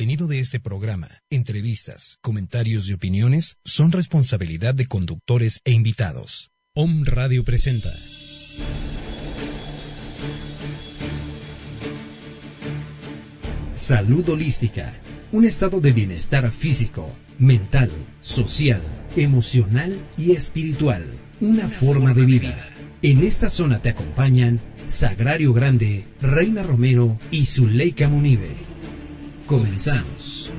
contenido de este programa, entrevistas, comentarios y opiniones son responsabilidad de conductores e invitados. Om Radio presenta. Salud holística. Un estado de bienestar físico, mental, social, emocional y espiritual. Una, forma, de vida. En esta zona te acompañan Sagrario Grande, Reina Romero y Zuleika Munive. Comenzamos.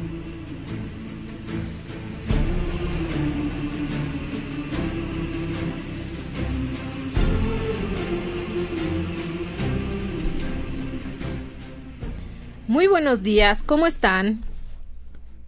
Muy buenos días, ¿cómo están?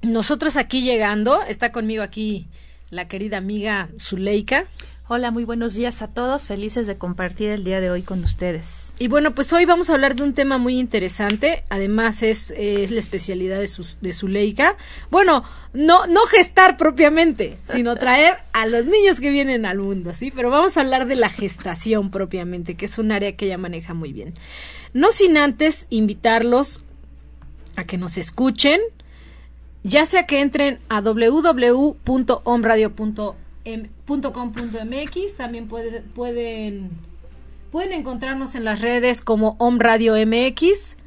Nosotros aquí llegando, está conmigo aquí la querida amiga Zuleika. Hola, muy buenos días a todos, felices de compartir el día de hoy con ustedes. Y bueno, pues hoy vamos a hablar de un tema muy interesante, además es, la especialidad de, su, de Zuleika. Bueno, no, no gestar propiamente, sino traer a los niños que vienen al mundo, ¿sí? Pero vamos a hablar de la gestación propiamente, que es un área que ella maneja muy bien. No sin antes invitarlos a que nos escuchen, ya sea que entren a www.omradio.com .com.mx también pueden pueden encontrarnos en las redes como Om Radio MX.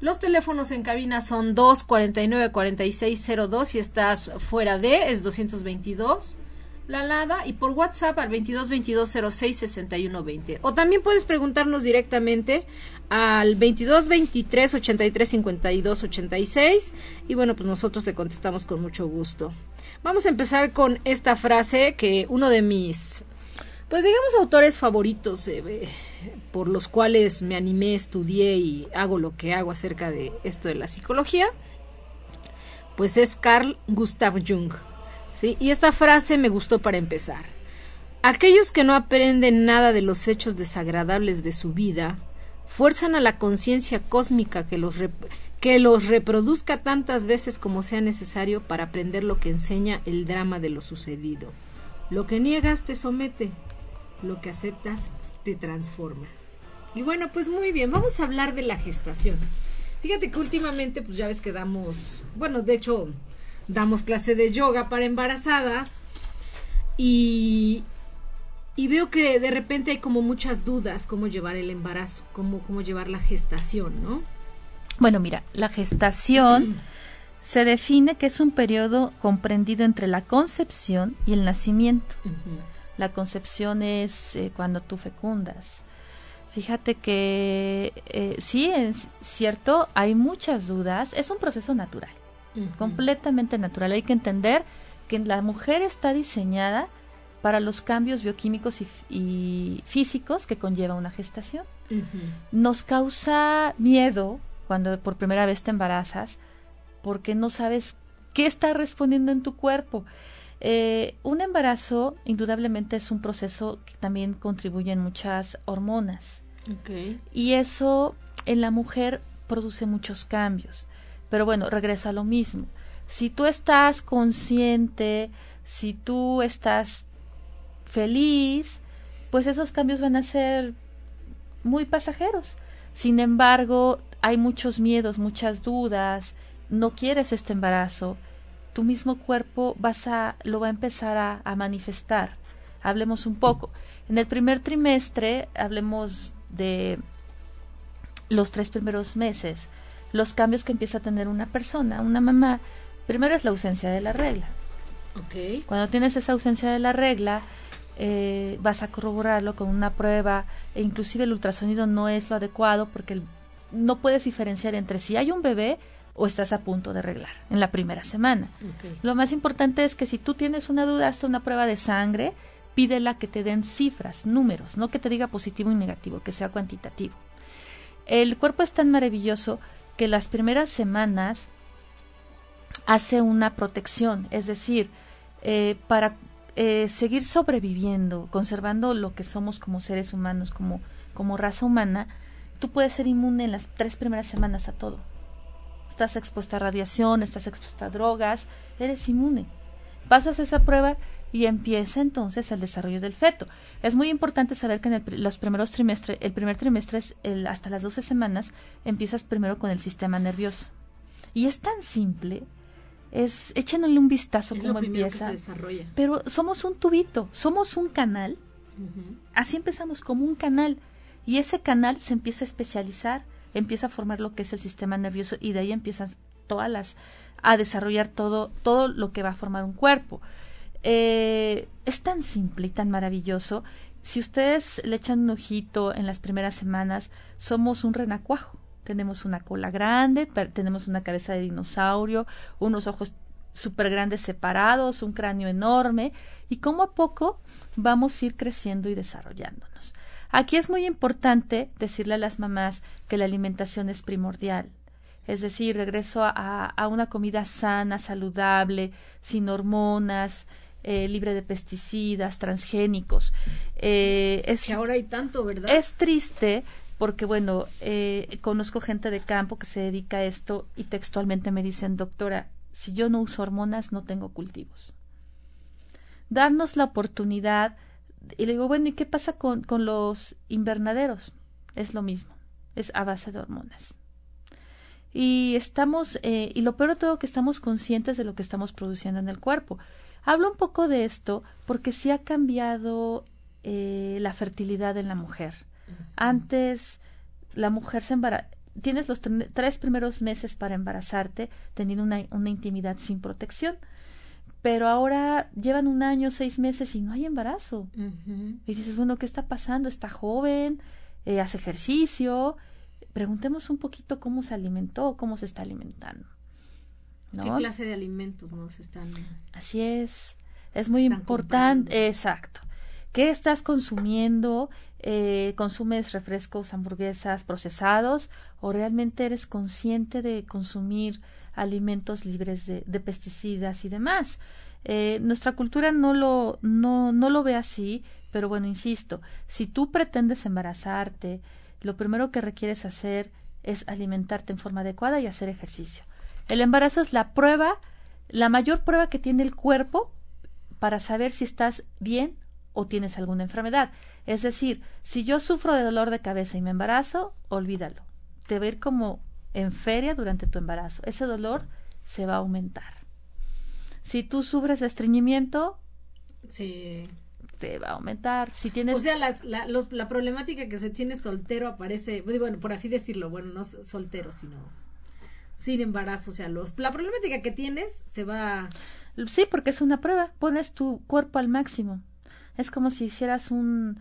Los teléfonos en cabina son 249 4602 si estás fuera de es 222 la Lada y por WhatsApp al 22 22 06 61 20. O también puedes preguntarnos directamente al 22 23 83 52 86 y bueno, pues nosotros te contestamos con mucho gusto. Vamos a empezar con esta frase que uno de mis, pues digamos, autores favoritos, eh, por los cuales me animé, estudié y hago lo que hago acerca de esto de la psicología, pues es Carl Gustav Jung. ¿sí? Y esta frase me gustó para empezar. Aquellos que no aprenden nada de los hechos desagradables de su vida, fuerzan a la conciencia cósmica que los, que los reproduzca tantas veces como sea necesario para aprender lo que enseña el drama de lo sucedido. Lo que niegas te somete, lo que aceptas te transforma. Y bueno, pues muy bien, vamos a hablar de la gestación. Fíjate que últimamente, pues ya ves que damos, bueno, de hecho, damos clase de yoga para embarazadas y, y veo que de repente hay como muchas dudas cómo llevar el embarazo, cómo, cómo llevar la gestación, ¿no? Bueno, mira, la gestación se define que es un periodo comprendido entre la concepción y el nacimiento. La concepción es eh, cuando tú fecundas. Fíjate que eh, sí, es cierto, hay muchas dudas. Es un proceso natural, completamente natural. Hay que entender que la mujer está diseñada para los cambios bioquímicos y, físicos que conlleva una gestación. Nos causa miedo cuando por primera vez te embarazas, porque no sabes qué está respondiendo en tu cuerpo. Eh, un embarazo indudablemente es un proceso que también contribuye en muchas hormonas. Y eso en la mujer produce muchos cambios. Pero bueno, regreso a lo mismo. Si tú estás consciente, si tú estás feliz, pues esos cambios van a ser muy pasajeros. Sin embargo, hay muchos miedos, muchas dudas, no quieres este embarazo, tu mismo cuerpo vas a, lo va a empezar a, a manifestar. Hablemos un poco. En el primer trimestre, hablemos de los tres primeros meses, los cambios que empieza a tener una persona, una mamá. Primero es la ausencia de la regla. Okay. Cuando tienes esa ausencia de la regla, eh, vas a corroborarlo con una prueba e inclusive el ultrasonido no es lo adecuado porque el no puedes diferenciar entre si hay un bebé o estás a punto de arreglar en la primera semana. Lo más importante es que si tú tienes una duda, hasta una prueba de sangre, pídela que te den cifras, números, no que te diga positivo y negativo, que sea cuantitativo. El cuerpo es tan maravilloso que las primeras semanas hace una protección, es decir, eh, para eh, seguir sobreviviendo, conservando lo que somos como seres humanos, como, como raza humana, tú puedes ser inmune en las tres primeras semanas a todo. Estás expuesto a radiación, estás expuesto a drogas, eres inmune. Pasas esa prueba y empieza entonces el desarrollo del feto. Es muy importante saber que en los primeros trimestres, el primer trimestre es hasta las 12 semanas, empiezas primero con el sistema nervioso. Y es tan simple, es échenle un vistazo Es cómo lo primero que empieza. se desarrolla. Pero somos un tubito, somos un canal. Así empezamos como un canal. Y ese canal se empieza a especializar, empieza a formar lo que es el sistema nervioso y de ahí empiezan todas las a desarrollar todo todo lo que va a formar un cuerpo. Eh, es tan simple y tan maravilloso. Si ustedes le echan un ojito en las primeras semanas, somos un renacuajo. Tenemos una cola grande, tenemos una cabeza de dinosaurio, unos ojos súper grandes separados, un cráneo enorme, y como a poco vamos a ir creciendo y desarrollándonos. Aquí es muy importante decirle a las mamás que la alimentación es primordial. Es decir, regreso a, a una comida sana, saludable, sin hormonas, eh, libre de pesticidas, transgénicos. Eh, es, Que ahora hay tanto, ¿verdad? es triste porque, bueno, eh, conozco gente de campo que se dedica a esto y textualmente me dicen, doctora, si yo no uso hormonas, no tengo cultivos. Darnos la oportunidad. Y le digo, bueno, ¿y qué pasa con, con los invernaderos? Es lo mismo, es a base de hormonas. Y estamos, eh, y lo peor de todo que estamos conscientes de lo que estamos produciendo en el cuerpo. Hablo un poco de esto porque sí ha cambiado eh, la fertilidad en la mujer. Antes la mujer se embara tienes los tre- tres primeros meses para embarazarte teniendo una, una intimidad sin protección, pero ahora llevan un año, seis meses y no hay embarazo. Y dices, bueno, ¿qué está pasando? Está joven, eh, hace ejercicio. Preguntemos un poquito cómo se alimentó, cómo se está alimentando. ¿Qué clase de alimentos nos están? Así es. Es muy importante. comprando. Exacto. ¿Qué estás consumiendo? Eh, ¿Consumes refrescos, hamburguesas procesados? ¿O realmente eres consciente de consumir alimentos libres de, de pesticidas y demás? Eh, nuestra cultura no lo, no, no lo ve así, pero bueno, insisto, si tú pretendes embarazarte, lo primero que requieres hacer es alimentarte en forma adecuada y hacer ejercicio. El embarazo es la prueba, la mayor prueba que tiene el cuerpo para saber si estás bien o tienes alguna enfermedad. Es decir, si yo sufro de dolor de cabeza y me embarazo, olvídalo. Te va a ir como en feria durante tu embarazo. Ese dolor se va a aumentar. Si tú sufres de estreñimiento, Sí. te va a aumentar. Si tienes O sea, las- la, los- la problemática que se tiene soltero aparece, bueno, por así decirlo, bueno, no soltero, sino sin embarazo. O sea, los, la problemática que tienes se va. Sí, porque es una prueba. Pones tu cuerpo al máximo. Es como si hicieras un,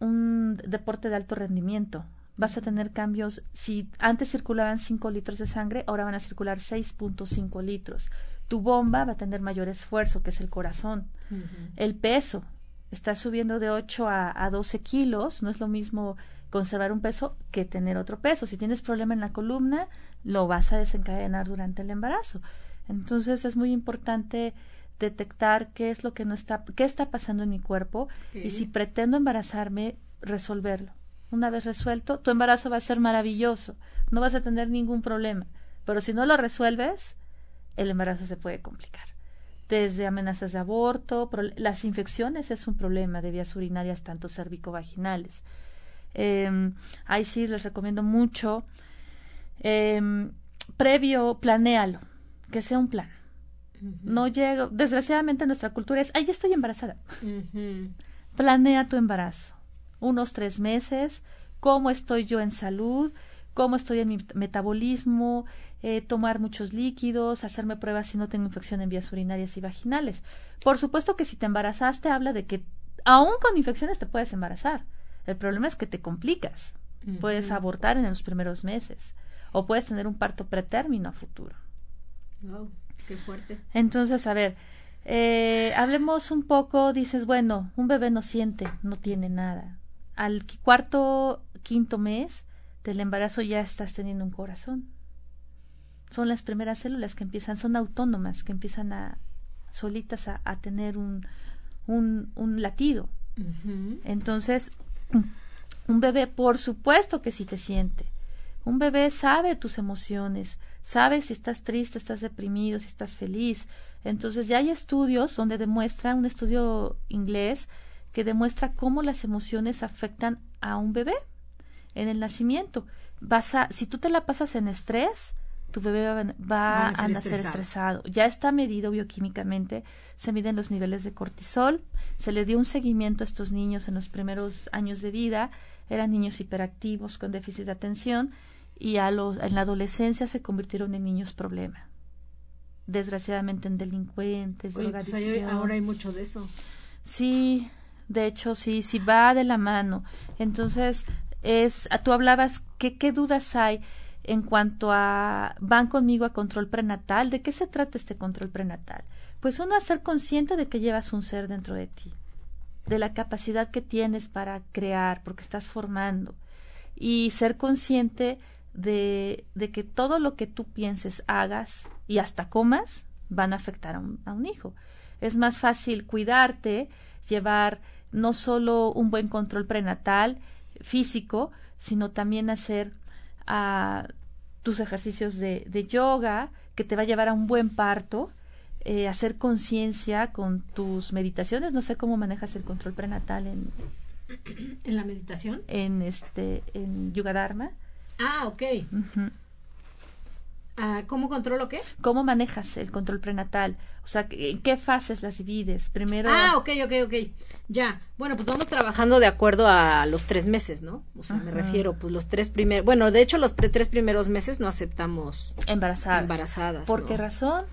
un deporte de alto rendimiento. Vas a tener cambios. Si antes circulaban 5 litros de sangre, ahora van a circular 6.5 litros. Tu bomba va a tener mayor esfuerzo, que es el corazón. El peso. Está subiendo de 8 a, a 12 kilos. No es lo mismo conservar un peso que tener otro peso. Si tienes problema en la columna, lo vas a desencadenar durante el embarazo. Entonces es muy importante detectar qué es lo que no está, qué está pasando en mi cuerpo y si pretendo embarazarme, resolverlo. Una vez resuelto, tu embarazo va a ser maravilloso, no vas a tener ningún problema. Pero si no lo resuelves, el embarazo se puede complicar. Desde amenazas de aborto, las infecciones es un problema de vías urinarias, tanto cervicovaginales. Eh, ahí sí les recomiendo mucho. Eh, previo, planéalo, que sea un plan. No llego, desgraciadamente nuestra cultura es, ay, ya estoy embarazada. Planea tu embarazo. Unos tres meses, cómo estoy yo en salud, cómo estoy en mi metabolismo, eh, tomar muchos líquidos, hacerme pruebas si no tengo infección en vías urinarias y vaginales. Por supuesto que si te embarazaste habla de que aún con infecciones te puedes embarazar. El problema es que te complicas. Puedes abortar en los primeros meses o puedes tener un parto pretérmino a futuro. Wow, qué fuerte. Entonces, a ver, eh, hablemos un poco, dices, bueno, un bebé no siente, no tiene nada. Al cuarto, quinto mes del embarazo ya estás teniendo un corazón. Son las primeras células que empiezan, son autónomas, que empiezan a solitas a, a tener un, un, un latido. Entonces, un bebé, por supuesto que sí te siente. Un bebé sabe tus emociones, sabe si estás triste, estás deprimido, si estás feliz. Entonces, ya hay estudios donde demuestra, un estudio inglés, que demuestra cómo las emociones afectan a un bebé en el nacimiento. Vas a, si tú te la pasas en estrés, tu bebé va, a, nacer estresado. Ya está medido bioquímicamente, se miden los niveles de cortisol, se le dio un seguimiento a estos niños en los primeros años de vida, eran niños hiperactivos con déficit de atención y a los, en la adolescencia se convirtieron en niños problema. Desgraciadamente en delincuentes, Oye, pues ahora hay mucho de eso. Sí, de hecho sí, sí va de la mano. Entonces, es, tú hablabas, ¿qué, qué dudas hay? en cuanto a van conmigo a control prenatal, ¿de qué se trata este control prenatal? Pues uno a ser consciente de que llevas un ser dentro de ti, de la capacidad que tienes para crear, porque estás formando, y ser consciente de, de que todo lo que tú pienses, hagas y hasta comas van a afectar a un, a un hijo. Es más fácil cuidarte, llevar no solo un buen control prenatal físico, sino también hacer a tus ejercicios de, de yoga, que te va a llevar a un buen parto, eh, hacer conciencia con tus meditaciones. No sé cómo manejas el control prenatal en, en la meditación. En este, en Yoga Dharma. Ah, ok. Ah, ¿Cómo controlo qué? ¿Cómo manejas el control prenatal? O sea, ¿en qué fases las divides? Primero. Ah, ok, ok, ok. Ya. Bueno, pues vamos trabajando de acuerdo a los tres meses, ¿no? O sea, me refiero, pues los tres primeros. Bueno, de hecho, los tres primeros meses no aceptamos embarazadas. Embarazadas. ¿Por qué razón?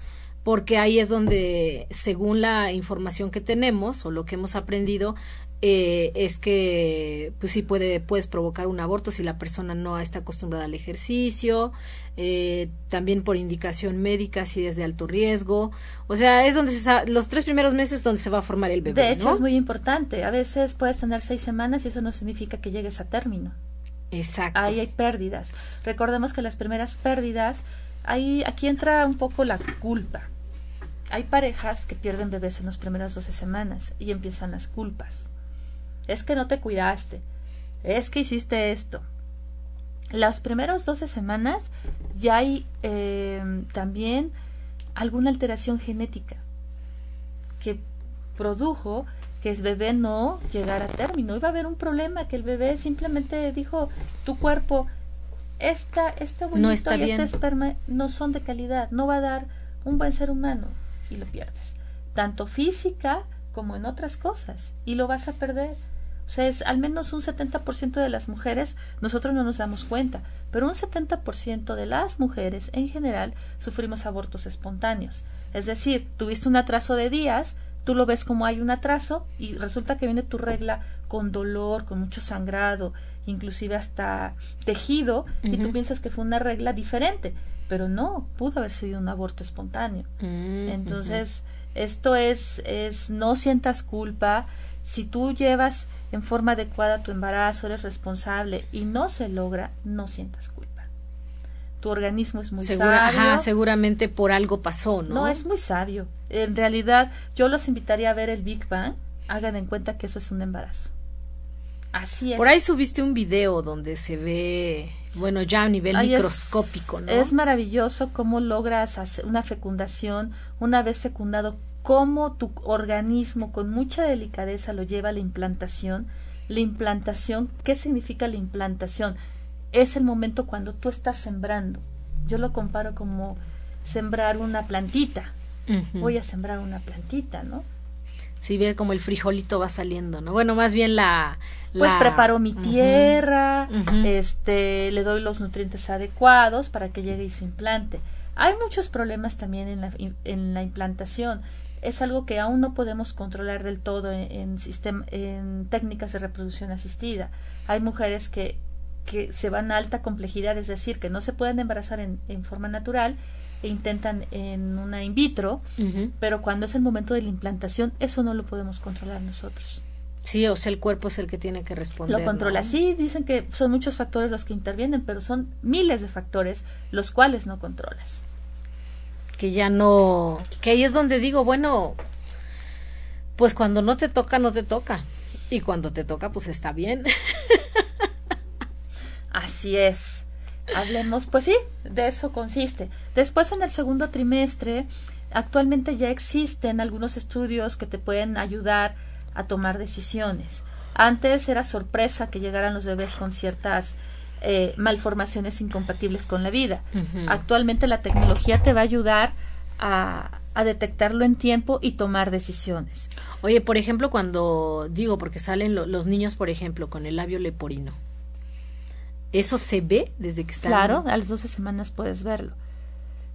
Porque ahí es donde, según la información que tenemos o lo que hemos aprendido, eh, es que pues sí puede puedes provocar un aborto si la persona no está acostumbrada al ejercicio eh, también por indicación médica si es de alto riesgo. O sea es donde se los tres primeros meses donde se va a formar el bebé de hecho es muy importante. A veces puedes tener seis semanas y eso no significa que llegues a término. Exacto. Ahí hay pérdidas. Recordemos que las primeras pérdidas ahí aquí entra un poco la culpa. Hay parejas que pierden bebés en las primeras 12 semanas y empiezan las culpas es que no te cuidaste, es que hiciste esto. Las primeras 12 semanas ya hay eh, también alguna alteración genética que produjo que el bebé no llegara a término. Iba a haber un problema, que el bebé simplemente dijo, tu cuerpo, esta, este bonito está y este esperma no son de calidad, no va a dar un buen ser humano y lo pierdes. Tanto física como en otras cosas y lo vas a perder. O sea, es al menos un 70% de las mujeres, nosotros no nos damos cuenta, pero un 70% de las mujeres en general sufrimos abortos espontáneos. Es decir, tuviste un atraso de días, tú lo ves como hay un atraso y resulta que viene tu regla con dolor, con mucho sangrado, inclusive hasta tejido, y tú piensas que fue una regla diferente, pero no, pudo haber sido un aborto espontáneo. Mm, Entonces, esto es, es, no sientas culpa, si tú llevas en forma adecuada tu embarazo, eres responsable y no se logra, no sientas culpa. Tu organismo es muy sabio. seguramente por algo pasó, ¿no? No, es muy sabio. En realidad, yo los invitaría a ver el Big Bang. Hagan en cuenta que eso es un embarazo. Así es. Por ahí subiste un video donde se ve, bueno, ya a nivel microscópico, ¿no? Es maravilloso cómo logras hacer una fecundación. Una vez fecundado, cómo tu organismo con mucha delicadeza lo lleva a la implantación. La implantación, ¿qué significa la implantación? Es el momento cuando tú estás sembrando. Yo lo comparo como sembrar una plantita. Voy a sembrar una plantita, ¿no? Sí, ver como el frijolito va saliendo, ¿no? Bueno, más bien la... Pues preparo mi tierra, este, le doy los nutrientes adecuados para que llegue y se implante. Hay muchos problemas también en la, en la implantación es algo que aún no podemos controlar del todo en, en técnicas de reproducción asistida. Hay mujeres que, que se van a alta complejidad, es decir, que no se pueden embarazar en, en forma natural e intentan en una in vitro, pero cuando es el momento de la implantación, eso no lo podemos controlar nosotros. Sí, o sea, el cuerpo es el que tiene que responder. Lo controla. Sí, dicen que son muchos factores los que intervienen, pero son miles de factores los cuales no controlas que ya no, que ahí es donde digo, bueno, pues cuando no te toca, no te toca. Y cuando te toca, pues está bien. Así es. Hablemos, pues sí, de eso consiste. Después en el segundo trimestre, actualmente ya existen algunos estudios que te pueden ayudar a tomar decisiones. Antes era sorpresa que llegaran los bebés con ciertas eh, malformaciones incompatibles con la vida. Actualmente la tecnología te va a ayudar a, a detectarlo en tiempo y tomar decisiones. Oye, por ejemplo, cuando digo, porque salen los niños, por ejemplo, con el labio leporino, ¿eso se ve desde que están? Claro, a las 12 semanas puedes verlo.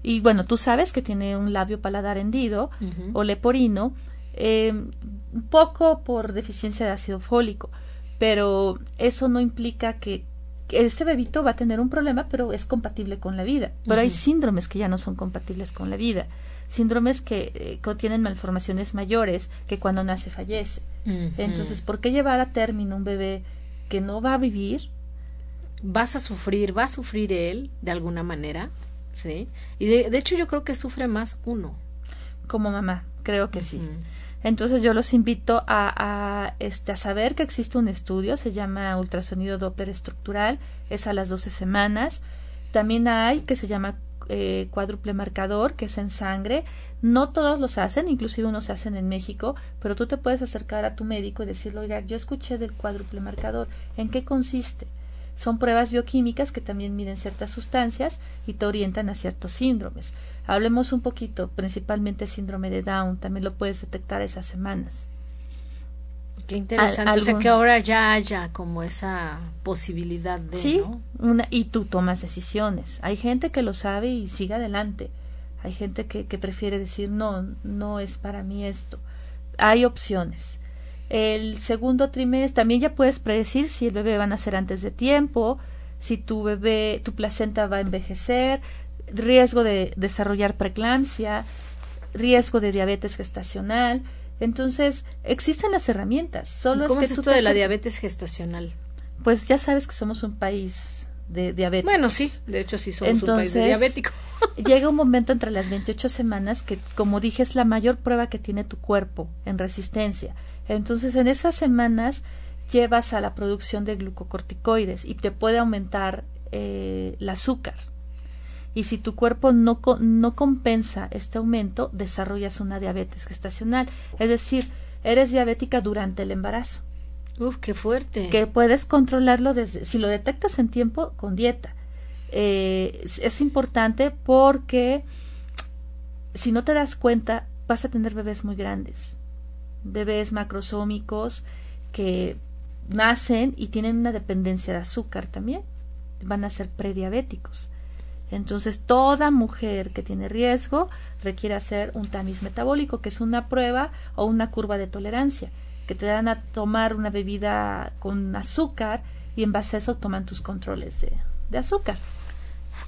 Y bueno, tú sabes que tiene un labio paladar hendido o leporino, eh, un poco por deficiencia de ácido fólico, pero eso no implica que, este bebito va a tener un problema, pero es compatible con la vida. Pero hay síndromes que ya no son compatibles con la vida síndromes que eh, contienen malformaciones mayores que cuando nace fallece. Entonces, ¿por qué llevar a término un bebé que no va a vivir? Vas a sufrir, va a sufrir él de alguna manera, ¿sí? Y de, hecho yo creo que sufre más uno. Como mamá, creo que sí. Entonces yo los invito a, a, este, a saber que existe un estudio, se llama ultrasonido Doppler estructural, es a las 12 semanas. También hay que se llama eh, cuádruple marcador, que es en sangre. No todos los hacen, inclusive unos se hacen en México, pero tú te puedes acercar a tu médico y decirle, oiga, yo escuché del cuádruple marcador, ¿en qué consiste? Son pruebas bioquímicas que también miden ciertas sustancias y te orientan a ciertos síndromes. Hablemos un poquito, principalmente síndrome de Down, también lo puedes detectar esas semanas. Qué interesante. o sea, que ahora ya haya como esa posibilidad de. Sí, una, y tú tomas decisiones. Hay gente que lo sabe y sigue adelante. Hay gente que, que prefiere decir, no, no es para mí esto. Hay opciones. El segundo trimestre también ya puedes predecir si el bebé va a nacer antes de tiempo, si tu bebé, tu placenta va a envejecer, riesgo de desarrollar preeclampsia, riesgo de diabetes gestacional entonces, existen las herramientas. Solo ¿Cómo es, que esto de la diabetes gestacional? Pues ya sabes que somos un país de diabetes. Bueno, sí, de hecho sí somos un país diabético. llega un momento entre las 28 semanas que, como dije, es la mayor prueba que tiene tu cuerpo en resistencia. Entonces, en esas semanas llevas a la producción de glucocorticoides y te puede aumentar eh, el azúcar y si tu cuerpo no, no compensa este aumento, desarrollas una diabetes gestacional. Es decir, eres diabética durante el embarazo. Uf, qué fuerte. Que puedes controlarlo desde, si lo detectas en tiempo, con dieta. Eh, es, importante porque si no te das cuenta, vas a tener bebés muy grandes. Bebés macrosómicos que nacen y tienen una dependencia de azúcar también. Van a ser prediabéticos. Entonces, toda mujer que tiene riesgo requiere hacer un tamiz metabólico, que es una prueba o una curva de tolerancia, que te dan a tomar una bebida con azúcar y en base a eso toman tus controles de, azúcar.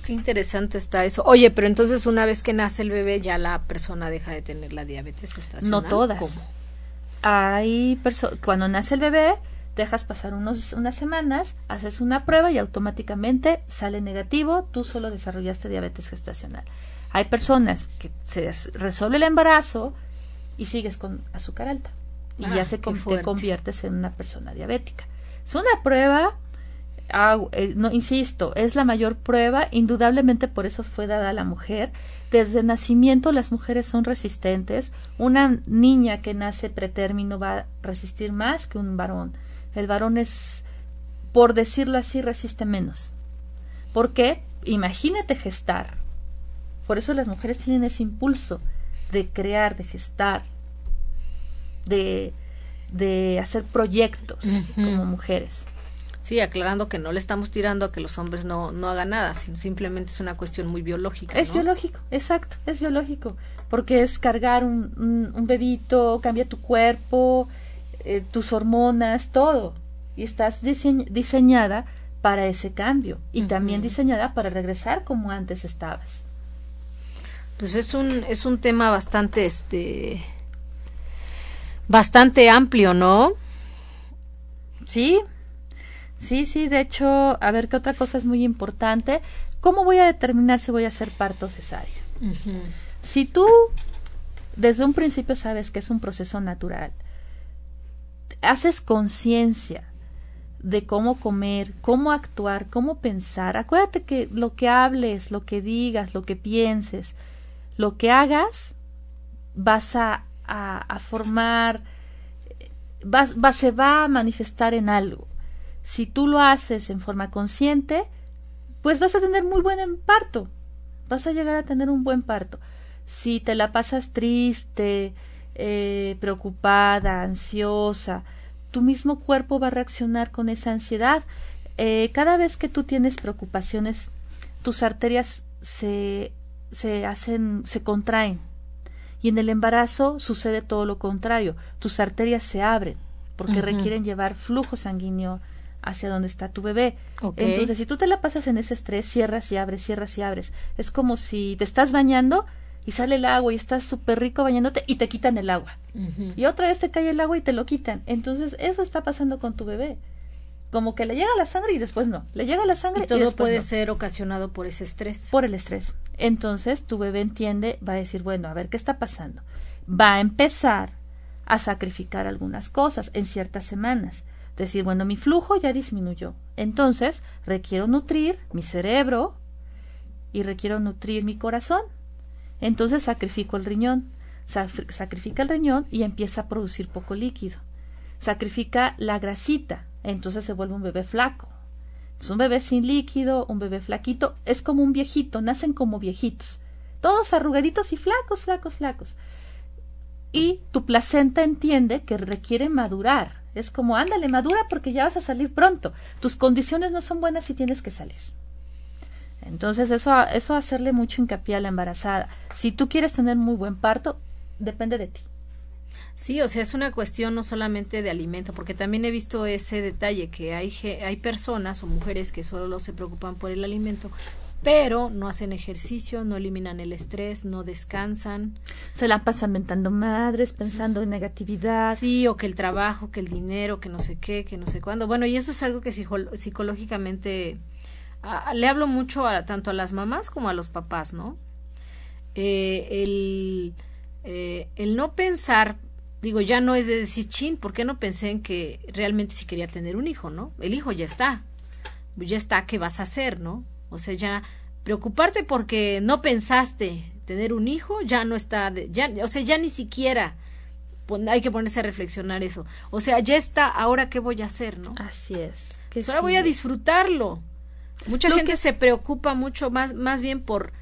Qué interesante está eso. Oye, pero entonces una vez que nace el bebé ya la persona deja de tener la diabetes estacional. No todas. ¿Cómo? Hay cuando nace el bebé dejas pasar unos, unas semanas, haces una prueba y automáticamente sale negativo, tú solo desarrollaste diabetes gestacional. Hay personas que se resuelve el embarazo y sigues con azúcar alta y ya ah, se te conviertes en una persona diabética. Es una prueba, eh, no insisto, es la mayor prueba, indudablemente por eso fue dada a la mujer. Desde nacimiento las mujeres son resistentes. Una niña que nace pretérmino va a resistir más que un varón el varón es, por decirlo así, resiste menos. ¿Por qué? Imagínate gestar. Por eso las mujeres tienen ese impulso de crear, de gestar, de, de hacer proyectos como mujeres. Sí, aclarando que no le estamos tirando a que los hombres no, no hagan nada, simplemente es una cuestión muy biológica. Es biológico, exacto, es biológico, porque es cargar un, un bebito, cambia tu cuerpo, eh, tus hormonas, todo. Y estás diseñada para ese cambio y también diseñada para regresar como antes estabas. Pues es un, es un tema bastante, este, bastante amplio, ¿no? Sí, sí, sí, de hecho, a ver qué otra cosa es muy importante. ¿Cómo voy a determinar si voy a hacer parto cesárea? Si tú desde un principio sabes que es un proceso natural, haces conciencia de cómo comer, cómo actuar, cómo pensar. Acuérdate que lo que hables, lo que digas, lo que pienses, lo que hagas, vas a, a, formar, vas, se va a manifestar en algo. Si tú lo haces en forma consciente, pues vas a tener muy buen parto. Vas a llegar a tener un buen parto. Si te la pasas triste, eh, preocupada, ansiosa, tu mismo cuerpo va a reaccionar con esa ansiedad. Eh, cada vez que tú tienes preocupaciones, tus arterias se, se hacen, se contraen. Y en el embarazo sucede todo lo contrario. Tus arterias se abren porque requieren llevar flujo sanguíneo hacia donde está tu bebé. Entonces, si tú te la pasas en ese estrés, cierras y abres, cierras y abres. Es como si te estás bañando y sale el agua y estás súper rico bañándote y te quitan el agua. Y otra vez te cae el agua y te lo quitan. Entonces, eso está pasando con tu bebé. Como que le llega la sangre y después no. Le llega la sangre y, todo después puede no. ser ocasionado por ese estrés. Por el estrés. Entonces, tu bebé entiende, va a decir, bueno, a ver qué está pasando. Va a empezar a sacrificar algunas cosas en ciertas semanas. Decir, bueno, mi flujo ya disminuyó. Entonces, requiero nutrir mi cerebro y requiero nutrir mi corazón. Entonces sacrifico el riñón, sacrifica el riñón y empieza a producir poco líquido. Sacrifica la grasita, entonces se vuelve un bebé flaco. Es un bebé sin líquido, un bebé flaquito, es como un viejito, nacen como viejitos, todos arrugaditos y flacos, flacos, flacos. Y tu placenta entiende que requiere madurar. Es como, ándale, madura porque ya vas a salir pronto. Tus condiciones no son buenas y tienes que salir. Entonces, eso, eso hacerle mucho hincapié a la embarazada. Si tú quieres tener muy buen parto, depende de ti. Sí, o sea, es una cuestión no solamente de alimento, porque también he visto ese detalle que hay, hay personas o mujeres que solo se preocupan por el alimento, pero no hacen ejercicio, no eliminan el estrés, no descansan. Se la pasan mentando madres, pensando en negatividad. Sí, o que el trabajo, que el dinero, que no sé qué, que no sé cuándo. Bueno, y eso es algo que psicológicamente le hablo mucho a, tanto a las mamás como a los papás, ¿no? Eh, el, eh, el no pensar, digo, ya no es de decir, chin, ¿por qué no pensé en que realmente si quería tener un hijo, ¿no? El hijo ya está, ya está, ¿qué vas a hacer, ¿no? O sea, ya preocuparte porque no pensaste tener un hijo, ya no está, ya, o sea, ya ni siquiera hay que ponerse a reflexionar eso. O sea, ya está, ahora qué voy a hacer, ¿no? Así es. Que ahora voy a disfrutarlo. Mucha gente se preocupa mucho más, más bien por,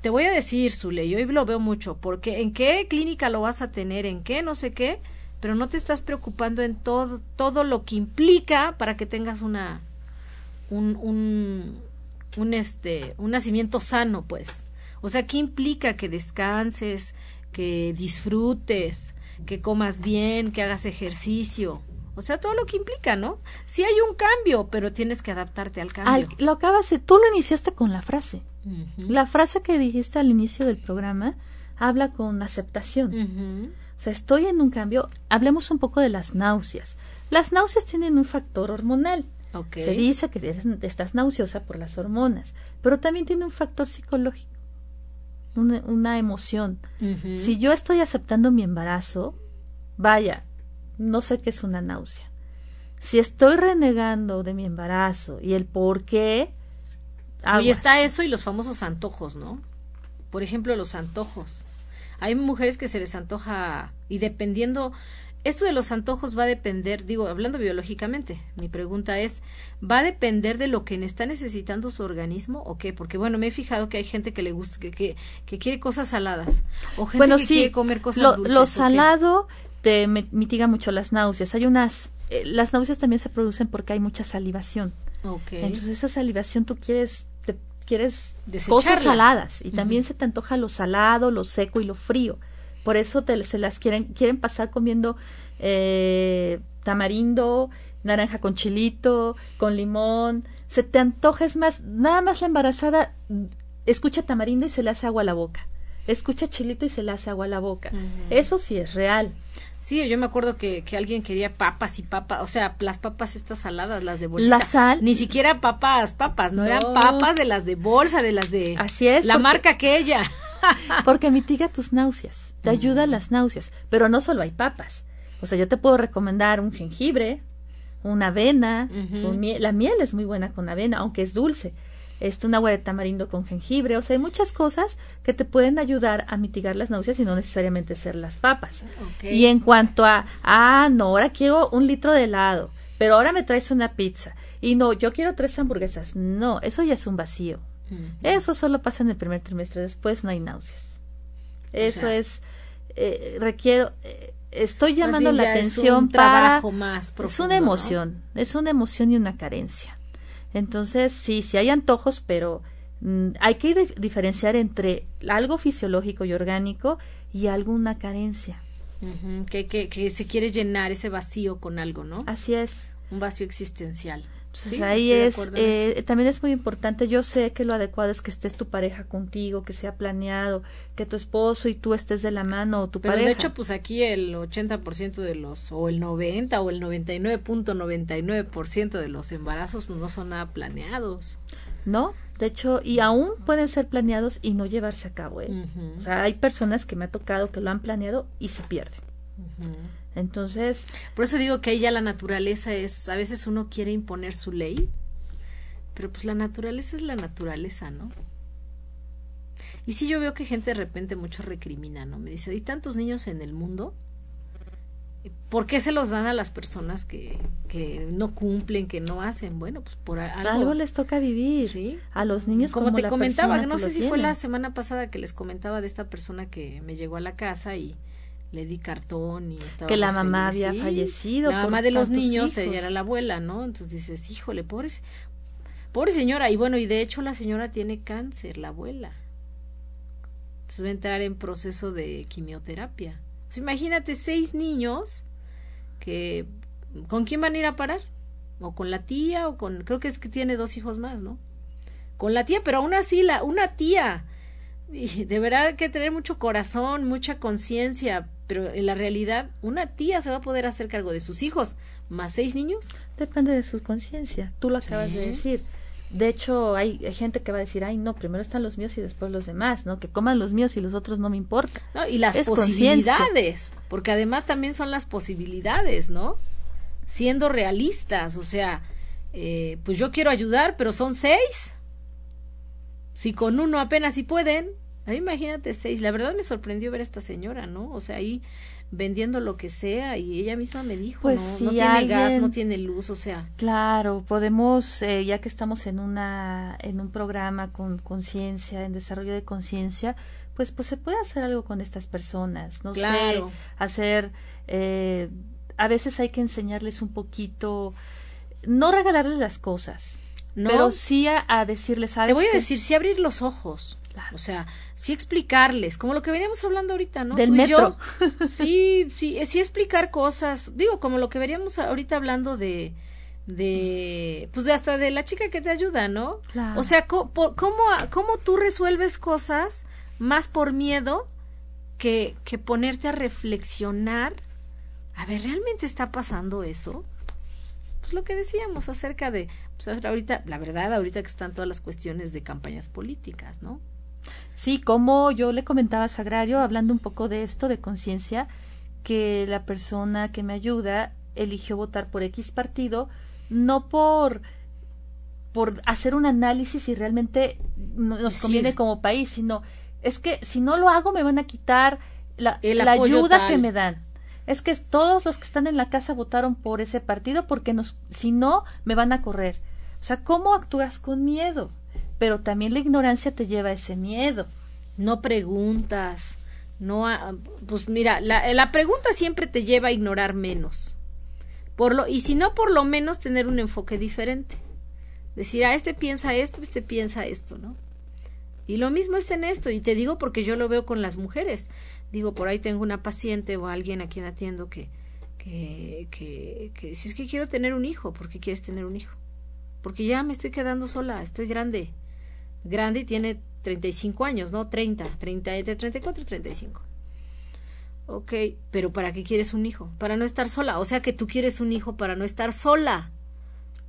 te voy a decir, Zule, yo hoy lo veo mucho, porque en qué clínica lo vas a tener, en qué, no sé qué, pero no te estás preocupando en todo, todo lo que implica para que tengas una, un, un, un, este, un nacimiento sano, pues. O sea, ¿qué implica que descanses, que disfrutes, que comas bien, que hagas ejercicio? O sea, todo lo que implica, ¿no? Sí hay un cambio, pero tienes que adaptarte al cambio. lo acabas de, tú lo iniciaste con la frase. La frase que dijiste al inicio del programa habla con aceptación. O sea, estoy en un cambio. Hablemos un poco de las náuseas. Las náuseas tienen un factor hormonal. Se dice que estás nauseosa por las hormonas, pero también tiene un factor psicológico, una, emoción. Si yo estoy aceptando mi embarazo, vaya, no sé qué es una náusea. Si estoy renegando de mi embarazo y el por qué. Y está eso y los famosos antojos, ¿no? Por ejemplo, los antojos. Hay mujeres que se les antoja y dependiendo esto de los antojos va a depender, digo, hablando biológicamente, mi pregunta es, ¿va a depender de lo que está necesitando su organismo o qué? Porque, bueno, me he fijado que hay gente que le gusta, que, que, quiere cosas saladas, o gente que quiere comer cosas lo, dulces. Lo salado te mitiga mucho las náuseas. Hay unas, eh, las náuseas también se producen porque hay mucha salivación. Entonces esa salivación tú quieres, te, quieres cosas saladas y también se te antoja lo salado, lo seco y lo frío. Por eso te, se las quieren, quieren pasar comiendo eh, tamarindo, naranja con chilito, con limón. Se te antoja, es más, nada más la embarazada escucha tamarindo y se le hace agua a la boca. Escucha chilito y se le hace agua a la boca. Eso sí es real. Sí, yo me acuerdo que, que, alguien quería papas y papas, o sea, las papas estas saladas, las de bolsa. La sal. Ni siquiera papas, papas, no, eran papas de las de bolsa, de las de... Así es. La marca aquella. porque mitiga tus náuseas, te ayuda a las náuseas, pero no solo hay papas. O sea, yo te puedo recomendar un jengibre, una avena, la miel es muy buena con avena, aunque es dulce este, un agua de tamarindo con jengibre, o sea, hay muchas cosas que te pueden ayudar a mitigar las náuseas y no necesariamente ser las papas. Y en cuanto a, ah, no, ahora quiero un litro de helado, pero ahora me traes una pizza. Y no, yo quiero tres hamburguesas. No, eso ya es un vacío. Eso solo pasa en el primer trimestre, después no hay náuseas. Eso es, eh, requiero, eh, estoy llamando la atención para... Más es una emoción, es una emoción y una carencia. Entonces, sí, sí hay antojos, pero mm, hay que diferenciar entre algo fisiológico y orgánico y alguna carencia. que, que, que se quiere llenar ese vacío con algo, ¿no? Así es. Un vacío existencial. Entonces ahí es, eh, también es muy importante, yo sé que lo adecuado es que estés tu pareja contigo, que sea planeado, que tu esposo y tú estés de la mano o tu Pero pareja. de hecho, pues aquí el 80% de los, o el 90 o el 99.99% de los embarazos pues no son nada planeados. No, de hecho, y aún pueden ser planeados y no llevarse a cabo. ¿eh? O sea, hay personas que me ha tocado que lo han planeado y se pierden. Entonces. Por eso digo que ahí ya la naturaleza es. A veces uno quiere imponer su ley, pero pues la naturaleza es la naturaleza, ¿no? Y sí, yo veo que gente de repente mucho recrimina, ¿no? Me dice, hay tantos niños en el mundo. ¿Por qué se los dan a las personas que, que no cumplen, que no hacen? Bueno, pues por algo. Algo les toca vivir. Sí. A los niños como, como te la comentaba, no sé si fue la semana pasada que les comentaba de esta persona que me llegó a la casa y le di cartón y estaba Que la mamá feliz. había fallecido La mamá de los niños, ella hijos. era la abuela, ¿no? Entonces dices, híjole, pobre, pobre señora. Y bueno, y de hecho la señora tiene cáncer, la abuela. Entonces va a entrar en proceso de quimioterapia. Sea, imagínate seis niños que ¿con quién van a ir a parar? O con la tía o con creo que es que tiene dos hijos más, ¿no? Con la tía, pero aún así la una tía y de verdad hay que tener mucho corazón, mucha conciencia, pero en la realidad una tía se va a poder hacer cargo de sus hijos, más seis niños. Depende de su conciencia. Tú lo acabas de decir. De hecho, hay, hay gente que va a decir, ay, no, primero están los míos y después los demás, ¿no? Que coman los míos y los otros no me importa. ¿no? Y las Es posibilidades, porque además también son las posibilidades, ¿no? Siendo realistas, o sea, eh, pues yo quiero ayudar, pero son seis. Si con uno apenas si pueden, ahí imagínate seis. La verdad me sorprendió ver a esta señora, ¿no? O sea, ahí vendiendo lo que sea y ella misma me dijo, Pues no, si no tiene gas, no tiene luz, o sea, Claro, podemos, eh, ya que estamos en una, en un programa con conciencia, en desarrollo de conciencia, pues, pues se puede hacer algo con estas personas, no Claro. sé, hacer, eh, a veces hay que enseñarles un poquito, no regalarles las cosas, no. pero sí a, a decirles, ¿sabes Te voy a qué? decir, sí abrir los ojos. Claro. O sea, sí explicarles, como lo que veníamos hablando ahorita, ¿no? Del Tú y metro. yo. Sí, sí, sí explicar cosas. Digo, como lo que veníamos ahorita hablando de, de, pues de hasta de la chica que te ayuda, ¿no? Claro. O sea, ¿cómo, cómo tú resuelves cosas más por miedo que, que ponerte a reflexionar? A ver, ¿realmente está pasando eso? Pues lo que decíamos acerca de, pues ahorita, la verdad, ahorita que están todas las cuestiones de campañas políticas, ¿no? Sí, como yo le comentaba a Sagrario, hablando un poco de esto, de conciencia, que la persona que me ayuda eligió votar por X partido, no por por hacer un análisis si realmente no- nos Sí. conviene como país, sino es que si no lo hago me van a quitar la, la ayuda tal. que me dan. Es que todos los que están en la casa votaron por ese partido porque nos, si no me van a correr. O sea, ¿cómo actúas con miedo? Pero también la ignorancia te lleva a ese miedo. no preguntas, no, pues mira, la, pregunta siempre te lleva a ignorar menos, por lo y si no por lo menos tener un enfoque diferente, decir, ah, este piensa esto, este piensa esto, ¿no? Y lo mismo es en esto, y te digo porque yo lo veo con las mujeres. Digo, por ahí tengo una paciente o alguien a quien atiendo que, que, que, que dice, es que quiero tener un hijo, ¿por qué quieres tener un hijo? Porque ya me estoy quedando sola, estoy grande. Grande y tiene 35 años, ¿no? 30, 30, entre 34 y 35. Ok, pero ¿para qué quieres un hijo? Para no estar sola. O sea que tú quieres un hijo para no estar sola.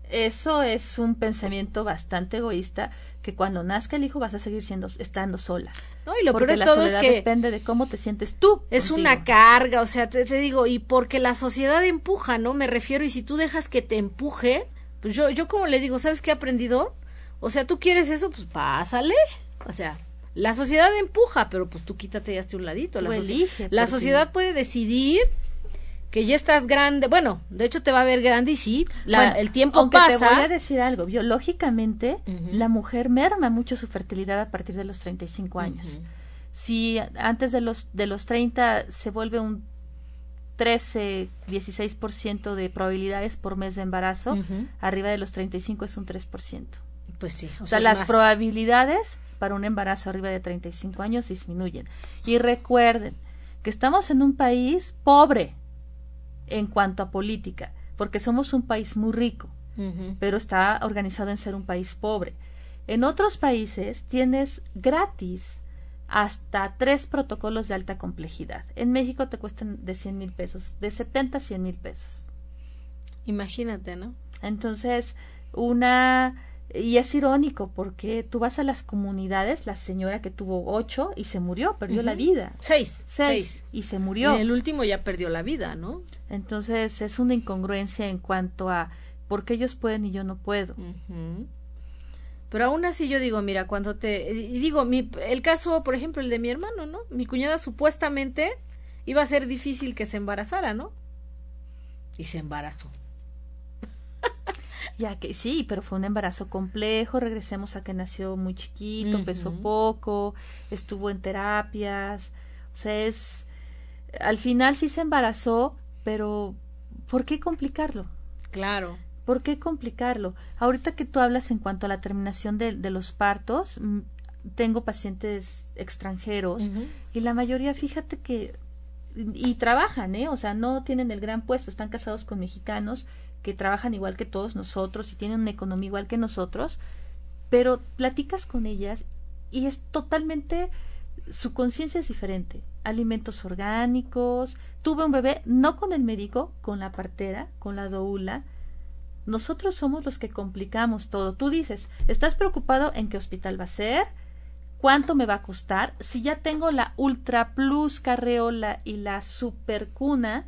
Eso es un pensamiento bastante egoísta que cuando nazca el hijo vas a seguir siendo estando sola. No, y lo porque peor de la todo es que depende de cómo te sientes tú. es contigo. una carga, o sea, te, te digo, y porque la sociedad empuja, ¿no? Me refiero, y si tú dejas que te empuje, pues yo, yo como le digo, ¿sabes qué he aprendido? O sea, tú quieres eso, pues pásale. O sea, la sociedad empuja, pero pues tú quítate y hazte un ladito. La, sociedad puede decidir que ya estás grande, bueno, de hecho te va a ver grande y sí, la, el tiempo aunque pasa. te voy a decir algo, biológicamente la mujer merma mucho su fertilidad a partir de los 35 años. Si antes de los de los 30 se vuelve un 13, 16% de probabilidades por mes de embarazo, arriba de los 35 es un 3%. Pues sí, o, sea, las probabilidades para un embarazo arriba de 35 años disminuyen. Y recuerden que estamos en un país pobre en cuanto a política, porque somos un país muy rico, pero está organizado en ser un país pobre. En otros países tienes gratis hasta tres protocolos de alta complejidad. En México te cuestan de 100 mil pesos, de 70 a 100 mil pesos. Imagínate, ¿no? Entonces, una... Y es irónico porque tú vas a las comunidades, la señora que tuvo ocho y se murió, perdió la vida. Seis, seis. Y se murió. el último ya perdió la vida, ¿no? Entonces es una incongruencia en cuanto a por qué ellos pueden y yo no puedo. Pero aún así yo digo, mira, cuando te... Y digo, mi, el caso, por ejemplo, el de mi hermano, ¿no? Mi cuñada supuestamente iba a ser difícil que se embarazara, ¿no? Y se embarazó. Ya que sí, pero fue un embarazo complejo. Regresemos a que nació muy chiquito, pesó poco, estuvo en terapias. O sea, es. Al final sí se embarazó, pero ¿por qué complicarlo? Claro. ¿Por qué complicarlo? Ahorita que tú hablas en cuanto a la terminación de, de los partos, tengo pacientes extranjeros y la mayoría, fíjate que, y trabajan, ¿eh? O sea, no tienen el gran puesto, están casados con mexicanos que trabajan igual que todos nosotros y tienen una economía igual que nosotros, pero platicas con ellas y es totalmente, su conciencia es diferente. Alimentos orgánicos, tuve un bebé no con el médico, con la partera, con la doula, nosotros somos los que complicamos todo. Tú dices, ¿estás preocupado en qué hospital va a ser? ¿Cuánto me va a costar? Si ya tengo la Ultra Plus Carreola y la Super Cuna,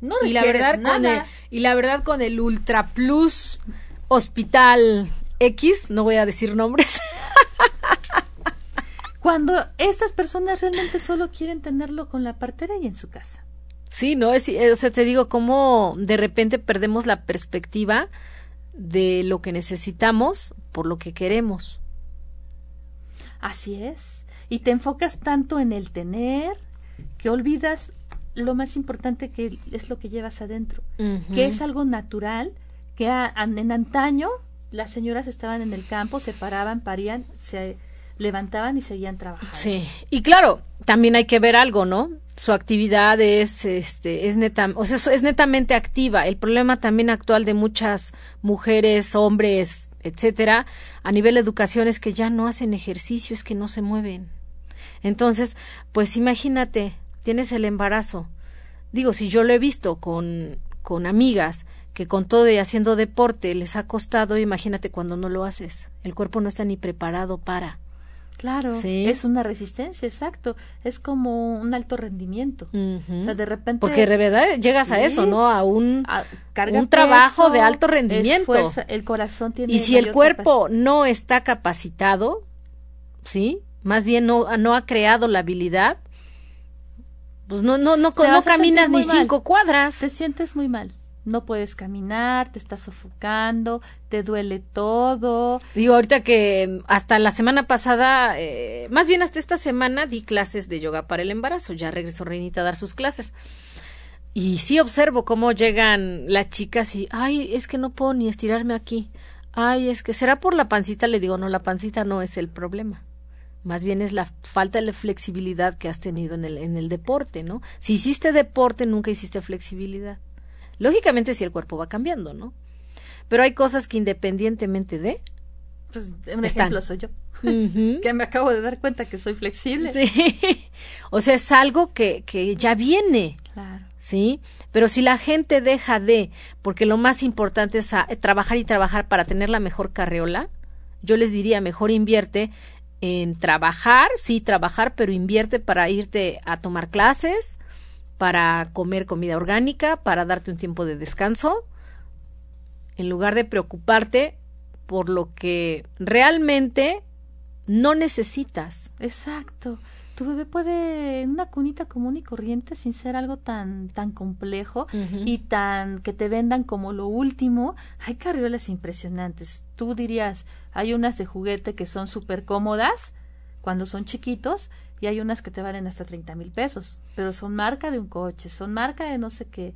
no y la verdad Con el, y la verdad con el Ultra Plus Hospital X, no voy a decir nombres. Cuando estas personas realmente solo quieren tenerlo con la partera y en su casa. Sí, ¿no? Es, o sea, te digo, cómo de repente perdemos la perspectiva de lo que necesitamos por lo que queremos. Así es. Y te enfocas tanto en el tener que olvidas lo más importante que es lo que llevas adentro, que es algo natural, que en antaño las señoras estaban en el campo, se paraban, parían, se levantaban y seguían trabajando. Sí, y claro, también hay que ver algo, ¿no? Su actividad es, este, es neta, o sea, es netamente activa. El problema también actual de muchas mujeres, hombres, etcétera, a nivel de educación es que ya no hacen ejercicio, es que no se mueven. Entonces, pues imagínate, tienes el embarazo. Digo, si yo lo he visto con, con amigas que con todo y haciendo deporte les ha costado, imagínate cuando no lo haces. El cuerpo no está ni preparado para. Claro, es una resistencia, exacto. Es como un alto rendimiento. O sea, de repente. Porque de verdad llegas a eso, ¿no? A un, un trabajo de alto rendimiento. el corazón tiene. Y si el cuerpo no está capacitado, ¿sí? Más bien no, no ha creado la habilidad, pues no, no, no, no caminas ni cinco cuadras. Te sientes muy mal no puedes caminar, te estás sofocando, te duele todo. Digo, ahorita que hasta la semana pasada, eh, más bien hasta esta semana, di clases de yoga para el embarazo. Ya regresó Reinita a dar sus clases. Y sí observo cómo llegan las chicas y, ay, es que no puedo ni estirarme aquí. Ay, es que será por la pancita. Le digo, no, la pancita no es el problema. Más bien es la falta de flexibilidad que has tenido en el, en el deporte, ¿no? Si hiciste deporte, nunca hiciste flexibilidad. Lógicamente si el cuerpo va cambiando, ¿no? Pero hay cosas que independientemente de... Pues un ejemplo soy yo. que me acabo de dar cuenta que soy flexible. Sí. O sea, es algo que, que ya viene. Claro. ¿Sí? Pero si la gente deja de, porque lo más importante es trabajar y trabajar para tener la mejor carreola, yo les diría, mejor invierte en trabajar, sí, trabajar, pero invierte para irte a tomar clases, para comer comida orgánica, para darte un tiempo de descanso, en lugar de preocuparte por lo que realmente no necesitas. Exacto. Tu bebé puede en una cunita común y corriente sin ser algo tan tan complejo y tan que te vendan como lo último hay carriolas impresionantes. Tú dirías hay unas de juguete que son súper cómodas cuando son chiquitos y hay unas que te valen hasta 30 mil pesos pero son marca de un coche son marca de no sé qué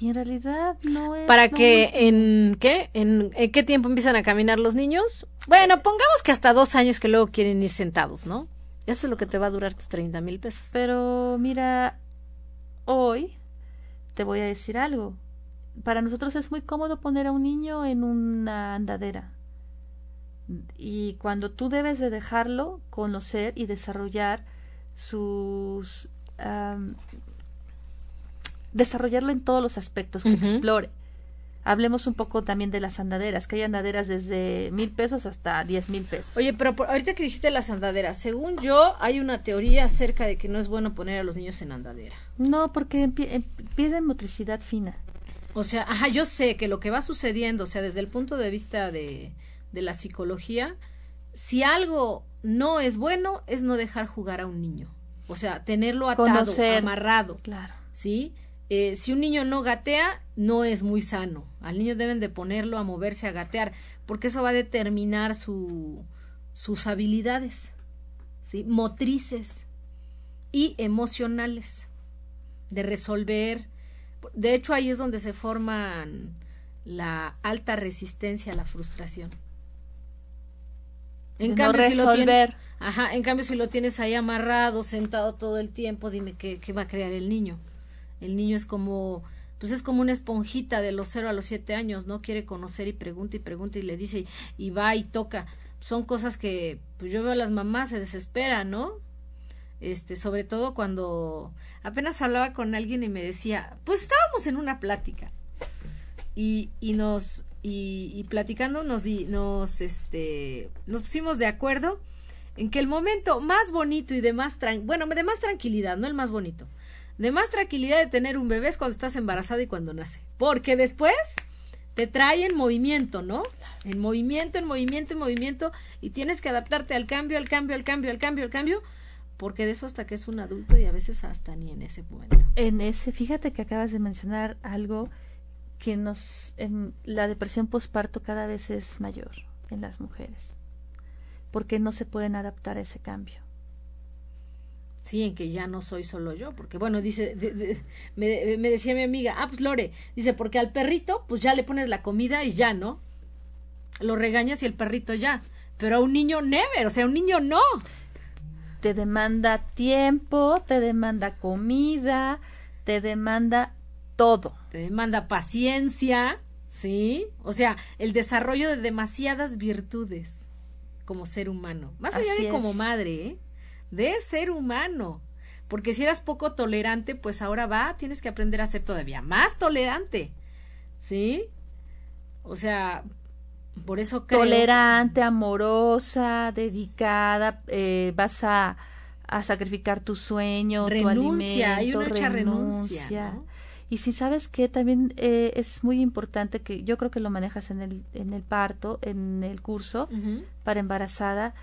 y en realidad no es para que en qué en, en qué tiempo empiezan a caminar los niños bueno pongamos que hasta dos años que luego quieren ir sentados no eso es lo que te va a durar tus 30 mil pesos. Pero mira, hoy te voy a decir algo. Para nosotros es muy cómodo poner a un niño en una andadera. Y cuando tú debes de dejarlo conocer y desarrollar sus... desarrollarlo en todos los aspectos, que explore hablemos un poco también de las andaderas, que hay andaderas desde mil pesos hasta diez mil pesos. Oye, pero ahorita que dijiste las andaderas, según yo, hay una teoría acerca de que no es bueno poner a los niños en andadera. No, porque pierden motricidad fina. O sea, ajá, yo sé que lo que va sucediendo, o sea, desde el punto de vista de, de la psicología, si algo no es bueno, es no dejar jugar a un niño. O sea, tenerlo atado, amarrado. Claro. ¿Sí? Eh, si un niño no gatea, no es muy sano. Al niño deben de ponerlo a moverse, a gatear, porque eso va a determinar su, sus habilidades, ¿sí? motrices y emocionales, de resolver. De hecho, ahí es donde se forman la alta resistencia a la frustración. En cambio, si lo tienes, ajá, en cambio, si lo tienes ahí amarrado, sentado todo el tiempo, dime qué, qué va a crear el niño. El niño es como, pues es como una esponjita de los cero a los siete años, ¿no? Quiere conocer y pregunta y pregunta y le dice y, va y toca. Son cosas que, pues yo veo a las mamás se desesperan, ¿no? Este, sobre todo cuando apenas hablaba con alguien y me decía, pues estábamos en una plática y, y nos y, y platicando nos di, nos este nos pusimos de acuerdo en que el momento más bonito y de más tran bueno de más tranquilidad no el más bonito de más tranquilidad de tener un bebé es cuando estás embarazada y cuando nace. Porque después te trae en movimiento, ¿no? En movimiento, en movimiento, en movimiento, y tienes que adaptarte al cambio, al cambio, al cambio, al cambio, al cambio, porque de eso hasta que es un adulto y a veces hasta ni en ese momento. En ese, fíjate que acabas de mencionar algo que nos, en la depresión postparto cada vez es mayor en las mujeres, porque no se pueden adaptar a ese cambio sí, en que ya no soy solo yo, porque bueno, dice, me, me, decía mi amiga, ah, pues Lore, dice, porque al perrito, pues ya le pones la comida y ya, ¿no? Lo regañas y el perrito ya, pero a un niño never, o sea, a un niño no. Te demanda tiempo, te demanda comida, te demanda todo. Te demanda paciencia, ¿sí? O sea, el desarrollo de demasiadas virtudes como ser humano, más allá de como madre, ¿eh? De ser humano. Porque si eras poco tolerante, pues ahora va, tienes que aprender a ser todavía más tolerante. ¿Sí? O sea, por eso creo... Tolerante, amorosa, dedicada, eh, vas a, a, sacrificar tu sueño, renuncia, tu alimento, hay una renuncia. Y si sabes que también eh, es muy importante que yo creo que lo manejas en el, en el parto, en el curso para embarazada,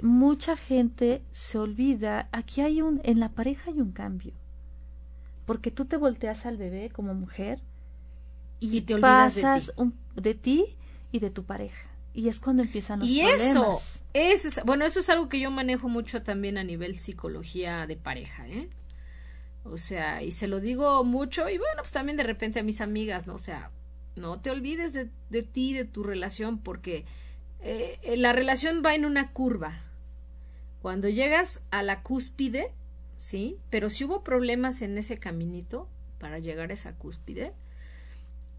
mucha gente se olvida, aquí hay un, en la pareja hay un cambio, porque tú te volteas al bebé como mujer y, te pasas de, ti. y de tu pareja. Y es cuando empiezan los y eso, eso es, bueno, eso es algo que yo manejo mucho también a nivel psicología de pareja, ¿eh? O sea, y se lo digo mucho, y bueno, pues también de repente a mis amigas, ¿no? O sea, no te olvides de, de ti, de tu relación, porque eh, la relación va en una curva, cuando llegas a la cúspide, ¿sí? Pero si hubo problemas en ese caminito para llegar a esa cúspide,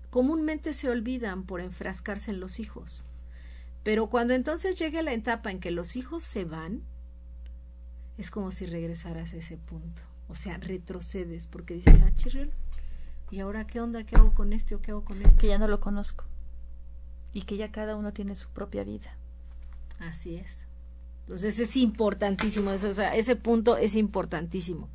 comúnmente se olvidan por enfrascarse en los hijos. Pero cuando entonces llegue la etapa en que los hijos se van, es como si regresaras a ese punto. O sea, retrocedes porque dices, ah, chirriol, ¿y ahora qué onda? ¿Qué hago con este o qué hago con este? Que ya no lo conozco. Y que ya cada uno tiene su propia vida. Así es. Entonces es importantísimo eso, ese punto es importantísimo.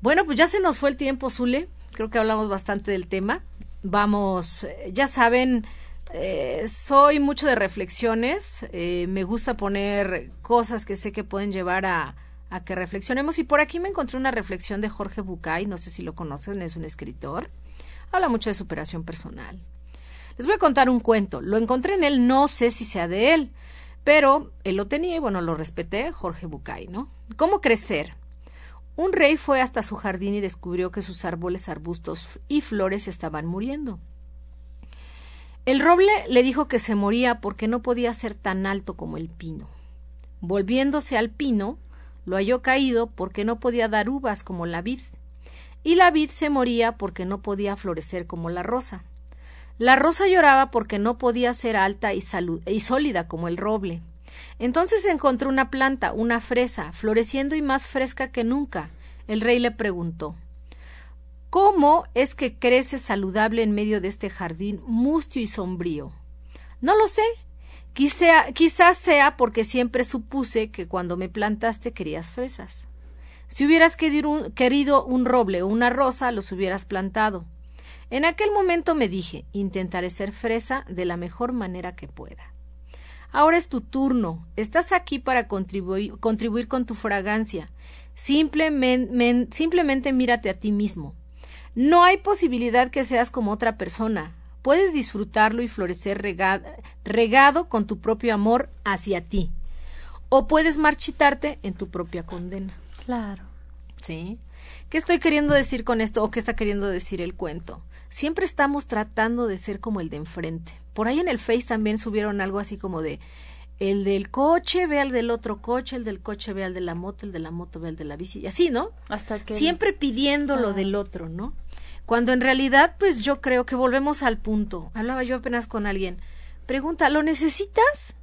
Bueno, pues ya se nos fue el tiempo, Zule. Creo que hablamos bastante del tema. Vamos, ya saben, eh, soy mucho de reflexiones. Eh, me gusta poner cosas que sé que pueden llevar a, a que reflexionemos. Y por aquí me encontré una reflexión de Jorge Bucay, no sé si lo conocen, es un escritor. Habla mucho de superación personal. Les voy a contar un cuento. Lo encontré en él, no sé si sea de él, pero él lo tenía y bueno, lo respeté, Jorge Bucay, ¿no? ¿Cómo crecer? Un rey fue hasta su jardín y descubrió que sus árboles, arbustos y flores estaban muriendo. El roble le dijo que se moría porque no podía ser tan alto como el pino. Volviéndose al pino, lo halló caído porque no podía dar uvas como la vid, y la vid se moría porque no podía florecer como la rosa. La rosa lloraba porque no podía ser alta y, sólida como el roble. Entonces encontró una planta, una fresa, floreciendo y más fresca que nunca. El rey le preguntó ¿Cómo es que crece saludable en medio de este jardín mustio y sombrío? No lo sé, quizás sea porque siempre supuse que cuando me plantaste querías fresas. Si hubieras querido un roble o una rosa, los hubieras plantado. En aquel momento me dije, intentaré ser fresa de la mejor manera que pueda. Ahora es tu turno. Estás aquí para contribuir, contribuir con tu fragancia. Simplemente, simplemente mírate a ti mismo. No hay posibilidad que seas como otra persona puedes disfrutarlo y florecer regado, con tu propio amor hacia ti. O puedes marchitarte en tu propia condena. Claro. ¿Sí? ¿Qué estoy queriendo decir con esto o qué está queriendo decir el cuento? Siempre estamos tratando de ser como el de enfrente. Por ahí en el Face también subieron algo así como de el del coche ve al del otro coche, el del coche ve al de la moto, el de la moto ve al de la bici, y así, ¿no? Hasta que siempre pidiendo lo del otro, ¿no? Cuando en realidad, pues yo creo que volvemos al punto. Hablaba yo apenas con alguien. Pregunta, ¿lo necesitas?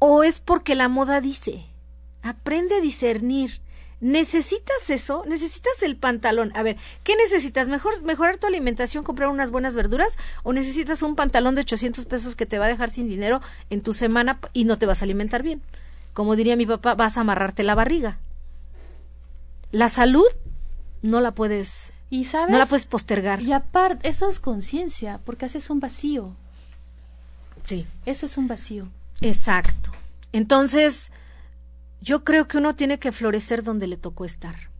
¿O es porque la moda dice? Aprende a discernir. ¿Necesitas eso? ¿Necesitas el pantalón? A ver, ¿qué necesitas? ¿Mejor, ¿Mejorar tu alimentación, comprar unas buenas verduras? ¿O necesitas un pantalón de 800 pesos que te va a dejar sin dinero en tu semana y no te vas a alimentar bien? Como diría mi papá, vas a amarrarte la barriga. La salud no la puedes y sabes, no la puedes postergar. Y aparte, eso es conciencia, porque haces un vacío. Sí. Ese es un vacío. Exacto. Entonces, yo creo que uno tiene que florecer donde le tocó estar.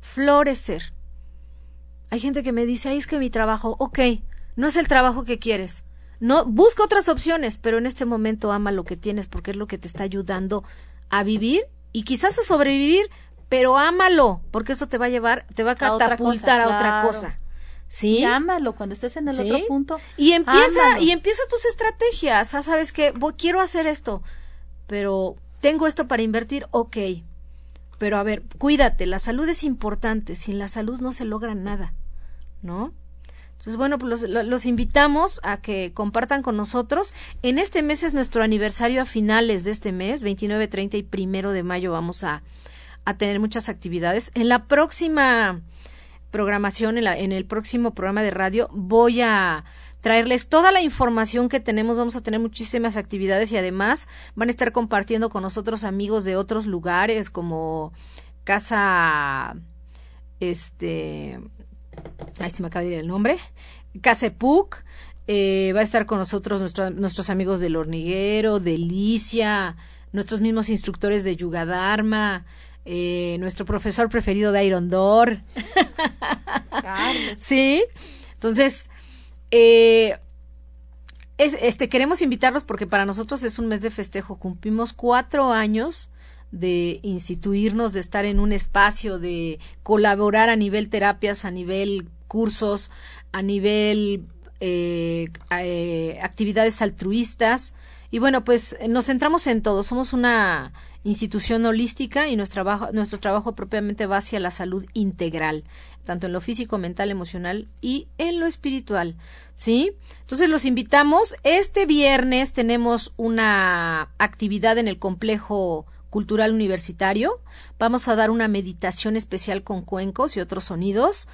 Florecer. Hay gente que me dice, ay, es que mi trabajo, ok, no es el trabajo que quieres. No, busca otras opciones, pero en este momento ama lo que tienes porque es lo que te está ayudando a vivir y quizás a sobrevivir, pero ámalo, porque esto te va a llevar, te va a catapultar a otra cosa. ¿Sí? Y ámalo cuando estés en el otro punto. Y empieza, y empieza tus estrategias. Ah, sabes que quiero hacer esto, pero tengo esto para invertir, ok. Pero a ver, cuídate, la salud es importante. Sin la salud no se logra nada, ¿no? Entonces, bueno, pues los, invitamos a que compartan con nosotros. En este mes es nuestro aniversario a finales de este mes, 29, 30 y primero de mayo vamos a, a tener muchas actividades. En la próxima programación, en, en el próximo programa de radio, voy a traerles toda la información que tenemos. Vamos a tener muchísimas actividades y además van a estar compartiendo con nosotros amigos de otros lugares como Casa, este, ahí se me acaba de ir el nombre, Casa eh, va a estar con nosotros nuestros amigos del horniguero, Delicia, nuestros mismos instructores de Yugadharma, eh, nuestro profesor preferido de Iron Door. sí. Entonces, eh, este, queremos invitarlos porque para nosotros es un mes de festejo. Cumplimos cuatro años de instituirnos, de estar en un espacio, de colaborar a nivel terapias, a nivel cursos, a nivel eh, actividades altruistas. Y bueno, pues nos centramos en todo. Somos una institución holística y nuestro trabajo, nuestro trabajo propiamente va hacia la salud integral, tanto en lo físico, mental, emocional y en lo espiritual. ¿Sí? Entonces los invitamos. Este viernes tenemos una actividad en el complejo cultural universitario. Vamos a dar una meditación especial con cuencos y otros sonidos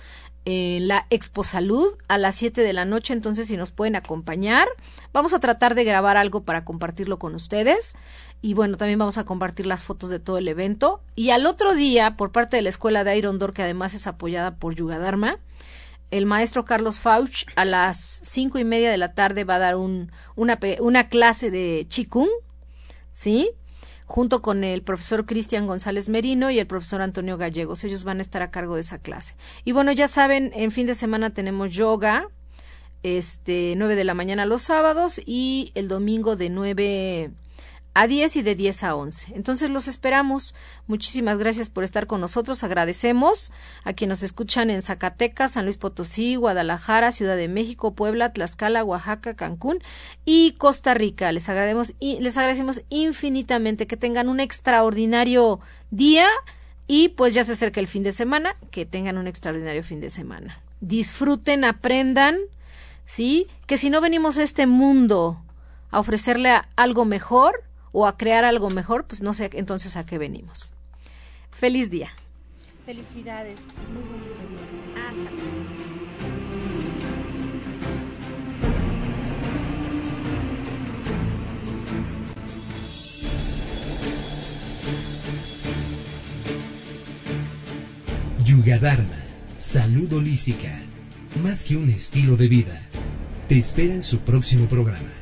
en la Expo Salud a las 7 de la noche, entonces si nos pueden acompañar, vamos a tratar de grabar algo para compartirlo con ustedes y bueno, también vamos a compartir las fotos de todo el evento. Y al otro día, por parte de la escuela de Iron Door, que además es apoyada por Yugadharma, el maestro Carlos Fauch a las cinco y media de la tarde va a dar un, una, una clase de Chikung, ¿sí? junto con el profesor Cristian González Merino y el profesor Antonio Gallegos. Ellos van a estar a cargo de esa clase. Y bueno, ya saben, en fin de semana tenemos yoga, este, 9 de la mañana los sábados y el domingo de 9 a 10 y de 10 a 11. Entonces los esperamos. Muchísimas gracias por estar con nosotros. Agradecemos a quienes nos escuchan en Zacatecas, San Luis Potosí, Guadalajara, Ciudad de México, Puebla, Tlaxcala, Oaxaca, Cancún y Costa Rica. Les agradecemos y les agradecemos infinitamente que tengan un extraordinario día y pues ya se acerca el fin de semana, que tengan un extraordinario fin de semana. Disfruten, aprendan, ¿sí? Que si no venimos a este mundo a ofrecerle algo mejor, o a crear algo mejor, pues no sé entonces a qué venimos. Feliz día. Felicidades. Muy bonito día. Hasta Yugadharma, salud holística, más que un estilo de vida. Te espera en su próximo programa.